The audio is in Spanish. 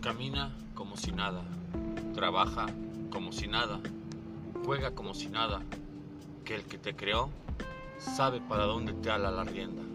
Camina como si nada, trabaja como si nada, juega como si nada, que el que te creó sabe para dónde te ala la rienda.